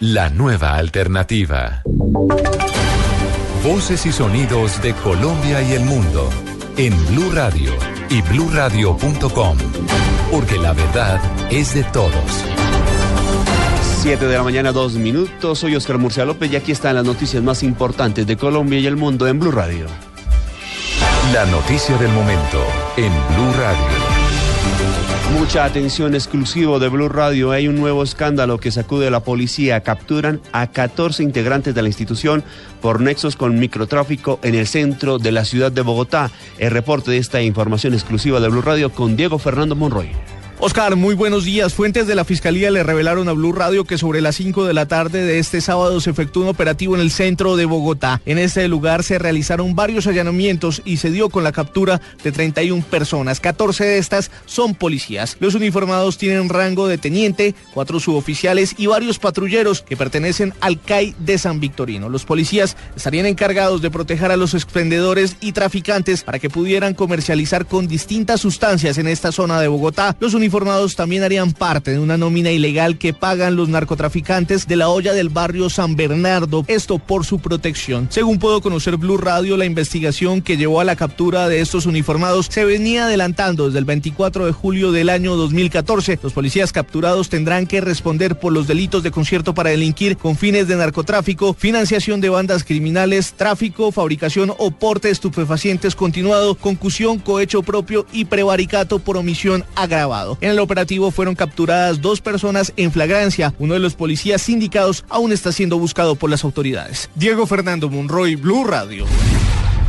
La nueva alternativa. Voces y sonidos de Colombia y el mundo. En Blue Radio y BlueRadio.com. Porque la verdad es de todos. 7 de la mañana, dos minutos. Soy Oscar Murcia López y aquí están las noticias más importantes de Colombia y el mundo en Blue Radio. La noticia del momento en Blue Radio. Mucha atención exclusivo de Blue Radio. Hay un nuevo escándalo que sacude a la policía. Capturan a 14 integrantes de la institución por nexos con microtráfico en el centro de la ciudad de Bogotá. El reporte de esta información exclusiva de Blue Radio con Diego Fernando Monroy. Oscar, muy buenos días. Fuentes de la Fiscalía le revelaron a Blue Radio que sobre las 5 de la tarde de este sábado se efectuó un operativo en el centro de Bogotá. En este lugar se realizaron varios allanamientos y se dio con la captura de 31 personas. 14 de estas son policías. Los uniformados tienen rango de teniente, cuatro suboficiales y varios patrulleros que pertenecen al CAI de San Victorino. Los policías estarían encargados de proteger a los expendedores y traficantes para que pudieran comercializar con distintas sustancias en esta zona de Bogotá. Los también harían parte de una nómina ilegal que pagan los narcotraficantes de la olla del barrio San Bernardo, esto por su protección. Según puedo conocer Blue Radio, la investigación que llevó a la captura de estos uniformados se venía adelantando desde el 24 de julio del año 2014. Los policías capturados tendrán que responder por los delitos de concierto para delinquir con fines de narcotráfico, financiación de bandas criminales, tráfico, fabricación o porte de estupefacientes continuado, concusión, cohecho propio y prevaricato por omisión agravado. En el operativo fueron capturadas dos personas en flagrancia. Uno de los policías sindicados aún está siendo buscado por las autoridades. Diego Fernando Monroy, Blue Radio.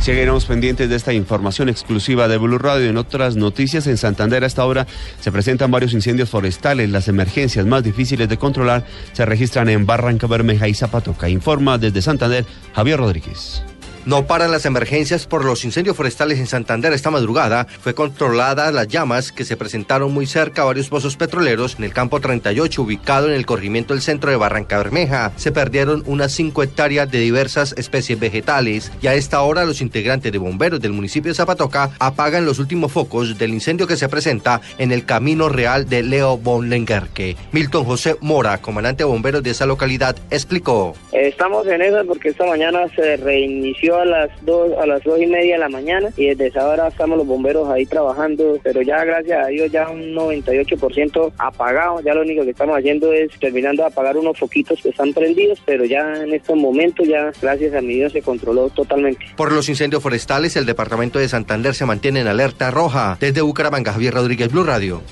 Seguiremos pendientes de esta información exclusiva de Blue Radio. En otras noticias, en Santander a esta hora se presentan varios incendios forestales. Las emergencias más difíciles de controlar se registran en Barranca Bermeja y Zapatoca. Informa desde Santander Javier Rodríguez. No paran las emergencias por los incendios forestales en Santander esta madrugada. Fue controlada las llamas que se presentaron muy cerca a varios pozos petroleros en el campo 38 ubicado en el corrimiento del centro de Barranca Bermeja. Se perdieron unas 5 hectáreas de diversas especies vegetales y a esta hora los integrantes de bomberos del municipio de Zapatoca apagan los últimos focos del incendio que se presenta en el camino real de Leo Bonlengerque. Milton José Mora, comandante de bomberos de esa localidad, explicó. Estamos en eso porque esta mañana se reinició a las dos a las dos y media de la mañana y desde esa hora estamos los bomberos ahí trabajando, pero ya gracias a Dios ya un 98% apagado, ya lo único que estamos haciendo es terminando de apagar unos foquitos que están prendidos, pero ya en estos momentos ya gracias a mi Dios se controló totalmente. Por los incendios forestales, el departamento de Santander se mantiene en alerta roja. Desde Bucaramanga, Javier Rodríguez, Blue Radio.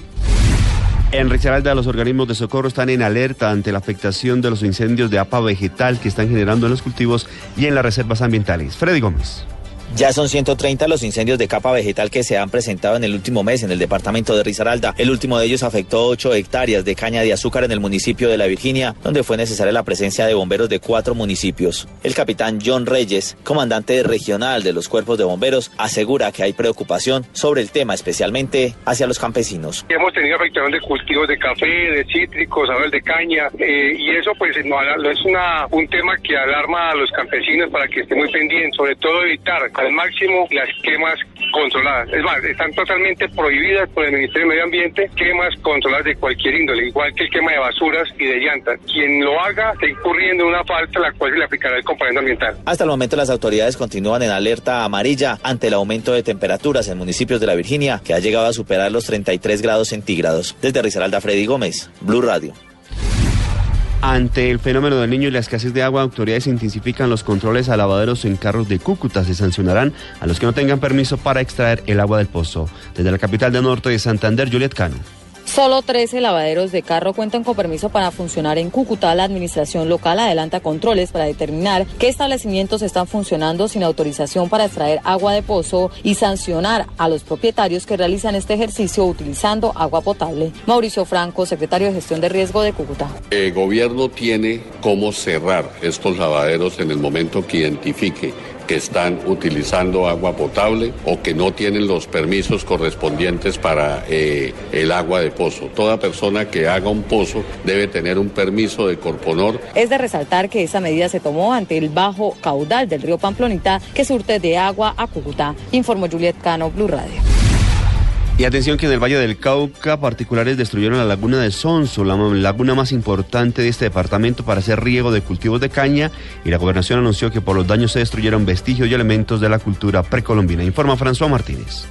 En Risaralda, los organismos de socorro están en alerta ante la afectación de los incendios de APA vegetal que están generando en los cultivos y en las reservas ambientales. Freddy Gómez. Ya son 130 los incendios de capa vegetal que se han presentado en el último mes en el departamento de Risaralda. El último de ellos afectó 8 hectáreas de caña de azúcar en el municipio de La Virginia, donde fue necesaria la presencia de bomberos de cuatro municipios. El capitán John Reyes, comandante regional de los cuerpos de bomberos, asegura que hay preocupación sobre el tema, especialmente hacia los campesinos. Hemos tenido afectación de cultivos de café, de cítricos, de caña, eh, y eso pues no, es una, un tema que alarma a los campesinos para que estén muy pendientes, sobre todo evitar al máximo las quemas controladas. Es más, están totalmente prohibidas por el Ministerio de Medio Ambiente quemas controladas de cualquier índole, igual que el quema de basuras y de llantas. Quien lo haga está incurriendo en una falta la cual se le aplicará el componente ambiental. Hasta el momento las autoridades continúan en alerta amarilla ante el aumento de temperaturas en municipios de la Virginia, que ha llegado a superar los 33 grados centígrados. Desde Risaralda, Freddy Gómez, Blue Radio. Ante el fenómeno del niño y la escasez de agua, autoridades intensifican los controles a lavaderos en carros de Cúcuta. Se sancionarán a los que no tengan permiso para extraer el agua del pozo. Desde la capital del norte de Santander, Juliet Cano. Solo 13 lavaderos de carro cuentan con permiso para funcionar en Cúcuta. La administración local adelanta controles para determinar qué establecimientos están funcionando sin autorización para extraer agua de pozo y sancionar a los propietarios que realizan este ejercicio utilizando agua potable. Mauricio Franco, secretario de Gestión de Riesgo de Cúcuta. El gobierno tiene cómo cerrar estos lavaderos en el momento que identifique que están utilizando agua potable o que no tienen los permisos correspondientes para eh, el agua de pozo. Toda persona que haga un pozo debe tener un permiso de Corponor. Es de resaltar que esa medida se tomó ante el bajo caudal del río Pamplonita que surte de agua a Cúcuta, informó Juliet Cano, Blue Radio. Y atención que en el Valle del Cauca particulares destruyeron la laguna de Sonso, la laguna más importante de este departamento para hacer riego de cultivos de caña y la gobernación anunció que por los daños se destruyeron vestigios y elementos de la cultura precolombina. Informa François Martínez.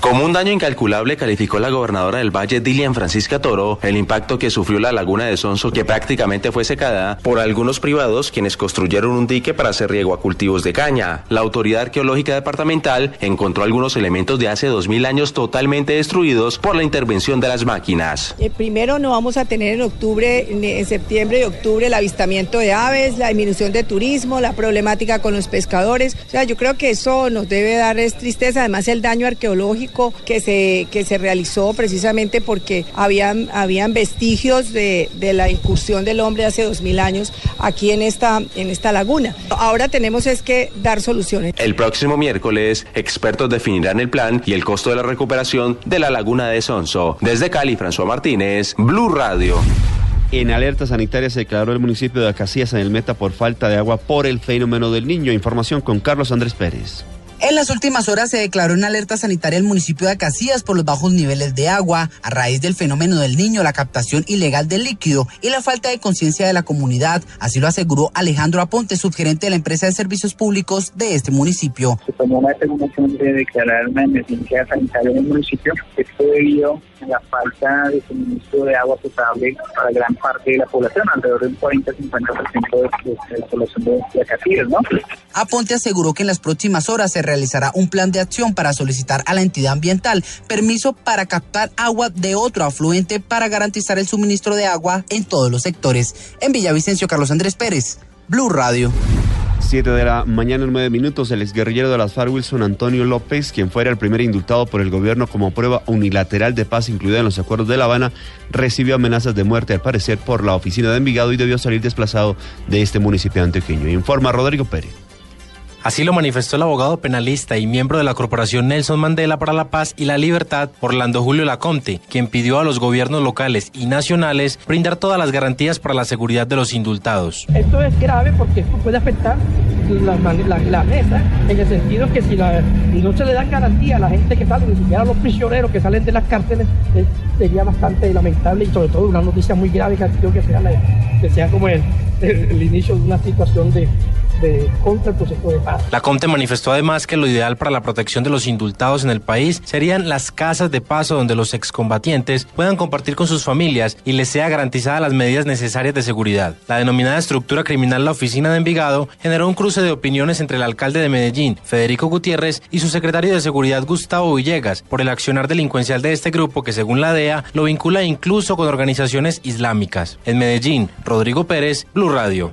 Como un daño incalculable calificó la gobernadora del Valle, Dilian Francisca Toro, el impacto que sufrió la laguna de Sonso, que prácticamente fue secada por algunos privados quienes construyeron un dique para hacer riego a cultivos de caña. La autoridad arqueológica departamental encontró algunos elementos de hace 2000 años totalmente destruidos por la intervención de las máquinas. Eh, primero no vamos a tener en octubre, en septiembre y octubre el avistamiento de aves, la disminución de turismo, la problemática con los pescadores. O sea, yo creo que eso nos debe dar tristeza, además el daño arqueológico que se, que se realizó precisamente porque habían, habían vestigios de, de la incursión del hombre hace dos mil años aquí en esta, en esta laguna. Ahora tenemos es que dar soluciones. El próximo miércoles, expertos definirán el plan y el costo de la recuperación de la laguna de Sonso. Desde Cali, François Martínez, Blue Radio. En alerta sanitaria se declaró el municipio de Acacias en el Meta por falta de agua por el fenómeno del niño. Información con Carlos Andrés Pérez. En las últimas horas se declaró una alerta sanitaria el municipio de Acacías por los bajos niveles de agua a raíz del fenómeno del niño, la captación ilegal del líquido y la falta de conciencia de la comunidad. Así lo aseguró Alejandro Aponte, subgerente de la empresa de servicios públicos de este municipio. Se tomó la determinación de declarar una emergencia sanitaria en el municipio. Esto debido la falta de suministro de agua potable para gran parte de la población, alrededor del 40-50% de, la población de, Acacías, ¿no? Aponte aseguró que en las próximas horas se realizará un plan de acción para solicitar a la entidad ambiental permiso para captar agua de otro afluente para garantizar el suministro de agua en todos los sectores. En Villavicencio, Carlos Andrés Pérez, Blue Radio. Siete de la mañana en nueve minutos, el exguerrillero de las FARC, Wilson Antonio López, quien fuera el primer indultado por el gobierno como prueba unilateral de paz incluida en los acuerdos de La Habana, recibió amenazas de muerte, al parecer, por la oficina de Envigado y debió salir desplazado de este municipio antioqueño. Informa Rodrigo Pérez. Así lo manifestó el abogado penalista y miembro de la Corporación Nelson Mandela para la Paz y la Libertad, Orlando Julio Lacomte, quien pidió a los gobiernos locales y nacionales brindar todas las garantías para la seguridad de los indultados. Esto es grave porque esto puede afectar la, mesa en el sentido que si no se le dan garantía a la gente que sale, ni siquiera a los prisioneros que salen de las cárceles, eh, sería bastante lamentable y sobre todo una noticia muy grave que, que sea, que sea como el inicio de una situación de contra el proceso de paz. La Comte manifestó además que lo ideal para la protección de los indultados en el país serían las casas de paso donde los excombatientes puedan compartir con sus familias y les sea garantizada las medidas necesarias de seguridad. La denominada estructura criminal La Oficina de Envigado generó un cruce de opiniones entre el alcalde de Medellín, Federico Gutiérrez, y su secretario de Seguridad, Gustavo Villegas, por el accionar delincuencial de este grupo que, según la DEA, lo vincula incluso con organizaciones islámicas. En Medellín, Rodrigo Pérez, Blue Radio.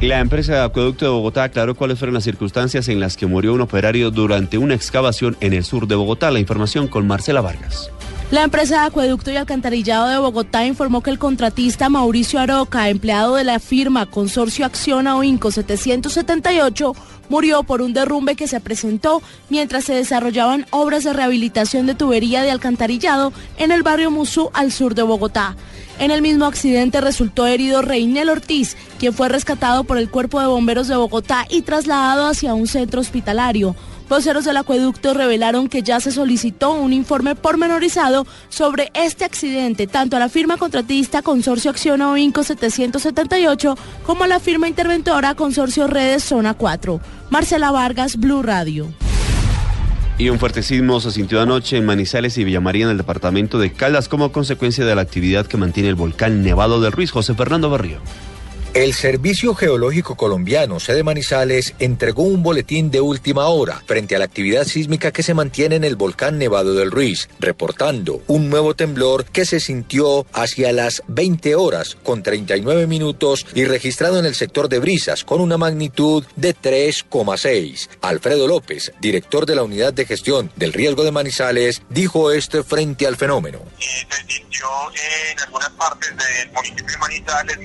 La empresa de acueducto de Bogotá aclaró cuáles fueron las circunstancias en las que murió un operario durante una excavación en el sur de Bogotá. La información con Marcela Vargas. La empresa de acueducto y alcantarillado de Bogotá informó que el contratista Mauricio Aroca, empleado de la firma Consorcio Acción Inco 778, murió por un derrumbe que se presentó mientras se desarrollaban obras de rehabilitación de tubería de alcantarillado en el barrio Musú al sur de Bogotá. En el mismo accidente resultó herido Reinel Ortiz, quien fue rescatado por el Cuerpo de Bomberos de Bogotá y trasladado hacia un centro hospitalario. Voceros del acueducto revelaron que ya se solicitó un informe pormenorizado sobre este accidente, tanto a la firma contratista Consorcio Acción Inco 778 como a la firma interventora Consorcio Redes Zona 4. Marcela Vargas, Blue Radio. Y un fuerte sismo se sintió anoche en Manizales y Villamaría en el departamento de Caldas como consecuencia de la actividad que mantiene el volcán Nevado del Ruiz. José Fernando Barrio. El Servicio Geológico Colombiano, sede Manizales, entregó un boletín de última hora frente a la actividad sísmica que se mantiene en el volcán Nevado del Ruiz, reportando un nuevo temblor que se sintió hacia las 20 horas con 39 minutos y registrado en el sector de Brisas con una magnitud de 3,6. Alfredo López, director de la Unidad de Gestión del Riesgo de Manizales, dijo esto frente al fenómeno. se sintió en algunas partes del municipio de Manizales,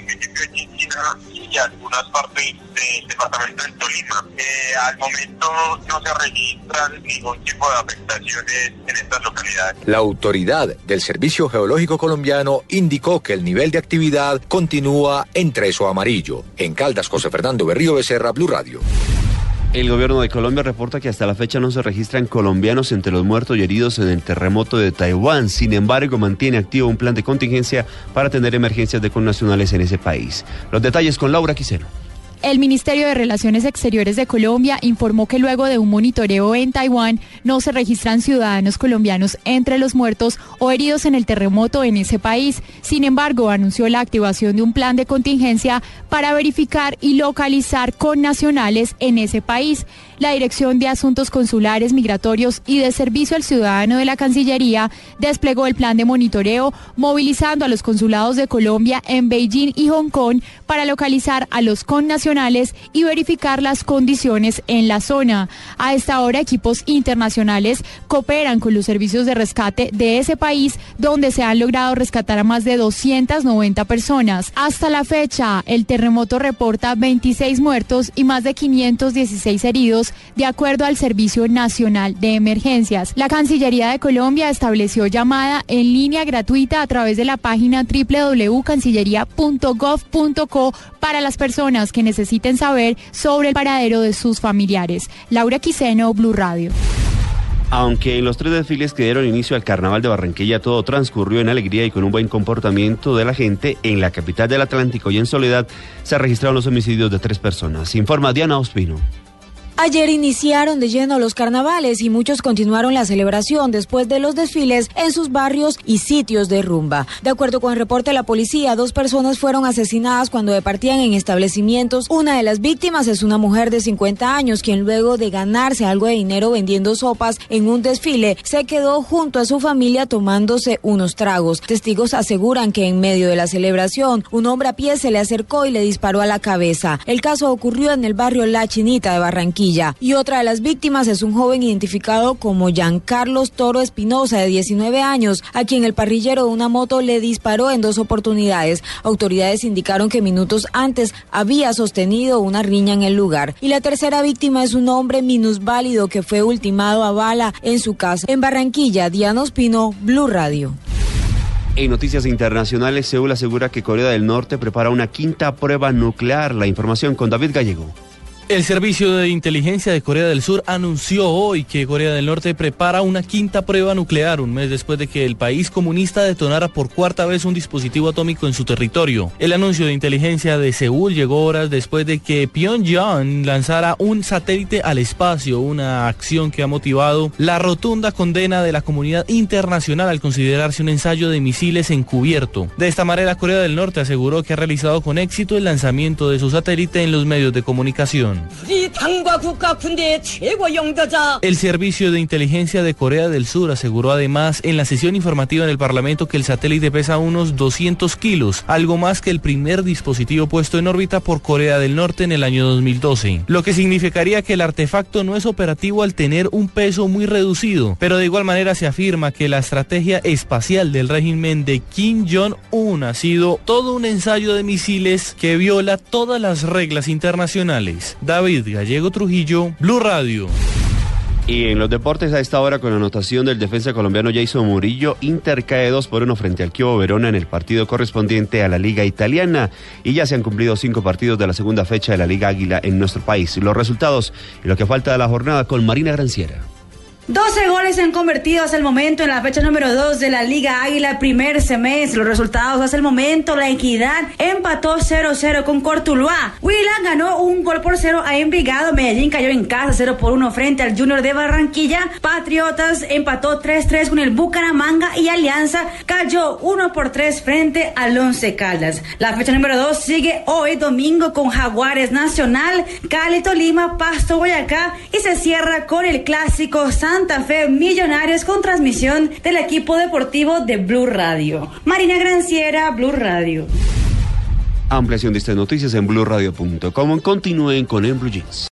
y algunas partes del departamento del Tolima. Eh, al momento no se registran ningún tipo de afectaciones en estas localidades. La autoridad del Servicio Geológico Colombiano indicó que el nivel de actividad continúa en tres o amarillo. En Caldas, José Fernando Berrío Becerra, Blue Radio. El gobierno de Colombia reporta que hasta la fecha no se registran colombianos entre los muertos y heridos en el terremoto de Taiwán. Sin embargo, mantiene activo un plan de contingencia para atender emergencias de connacionales en ese país. Los detalles con Laura Quiseno. El Ministerio de Relaciones Exteriores de Colombia informó que luego de un monitoreo en Taiwán no se registran ciudadanos colombianos entre los muertos o heridos en el terremoto en ese país. Sin embargo, anunció la activación de un plan de contingencia para verificar y localizar con nacionales en ese país. La Dirección de Asuntos Consulares, Migratorios y de Servicio al Ciudadano de la Cancillería desplegó el plan de monitoreo, movilizando a los consulados de Colombia en Beijing y Hong Kong para localizar a los connacionales y verificar las condiciones en la zona. A esta hora, equipos internacionales cooperan con los servicios de rescate de ese país, donde se han logrado rescatar a más de 290 personas. Hasta la fecha, el terremoto reporta 26 muertos y más de 516 heridos de acuerdo al Servicio Nacional de Emergencias. La Cancillería de Colombia estableció llamada en línea gratuita a través de la página www.cancillería.gov.co para las personas que necesiten saber sobre el paradero de sus familiares. Laura Quiseno, Blue Radio. Aunque en los tres desfiles que dieron inicio al Carnaval de Barranquilla todo transcurrió en alegría y con un buen comportamiento de la gente, en la capital del Atlántico y en Soledad se registraron los homicidios de tres personas. Informa Diana Ospino. Ayer iniciaron de lleno los carnavales y muchos continuaron la celebración después de los desfiles en sus barrios y sitios de rumba. De acuerdo con el reporte de la policía, dos personas fueron asesinadas cuando departían en establecimientos. Una de las víctimas es una mujer de 50 años, quien luego de ganarse algo de dinero vendiendo sopas en un desfile, se quedó junto a su familia tomándose unos tragos. Testigos aseguran que en medio de la celebración, un hombre a pie se le acercó y le disparó a la cabeza. El caso ocurrió en el barrio La Chinita de Barranquilla. Y otra de las víctimas es un joven identificado como Giancarlos Toro Espinosa, de 19 años, a quien el parrillero de una moto le disparó en dos oportunidades. Autoridades indicaron que minutos antes había sostenido una riña en el lugar. Y la tercera víctima es un hombre minusválido que fue ultimado a bala en su casa. En Barranquilla, Diana Ospino, Blue Radio. En noticias internacionales, Seúl asegura que Corea del Norte prepara una quinta prueba nuclear. La información con David Gallego. El Servicio de Inteligencia de Corea del Sur anunció hoy que Corea del Norte prepara una quinta prueba nuclear un mes después de que el país comunista detonara por cuarta vez un dispositivo atómico en su territorio. El anuncio de inteligencia de Seúl llegó horas después de que Pyongyang lanzara un satélite al espacio, una acción que ha motivado la rotunda condena de la comunidad internacional al considerarse un ensayo de misiles encubierto. De esta manera, Corea del Norte aseguró que ha realizado con éxito el lanzamiento de su satélite en los medios de comunicación. El Servicio de Inteligencia de Corea del Sur aseguró además en la sesión informativa en el Parlamento que el satélite pesa unos 200 kilos, algo más que el primer dispositivo puesto en órbita por Corea del Norte en el año 2012, lo que significaría que el artefacto no es operativo al tener un peso muy reducido, pero de igual manera se afirma que la estrategia espacial del régimen de Kim Jong-un ha sido todo un ensayo de misiles que viola todas las reglas internacionales. David Gallego Trujillo, Blue Radio. Y en los deportes a esta hora con la anotación del defensa colombiano Jason Murillo, Inter cae 2 por 1 frente al Chievo Verona en el partido correspondiente a la Liga Italiana y ya se han cumplido cinco partidos de la segunda fecha de la Liga Águila en nuestro país. Los resultados y lo que falta de la jornada con Marina Granciera. 12 goles se han convertido hasta el momento en la fecha número 2 de la Liga Águila primer semestre. Los resultados hasta el momento, la Equidad empató 0-0 con Cortuluá. Huila ganó un gol por cero a Envigado. Medellín cayó en casa 0 por 1 frente al Junior de Barranquilla. Patriotas empató 3-3 con el Bucaramanga y Alianza cayó 1 por 3 frente al Once Caldas. La fecha número 2 sigue hoy domingo con Jaguares Nacional, Cali Tolima, Pasto Boyacá y se cierra con el clásico Santa Fe Millonarios con transmisión del equipo deportivo de Blue Radio. Marina Granciera, Blue Radio. Ampliación de estas noticias en blueradio.com. Continúen con En Blue Jeans.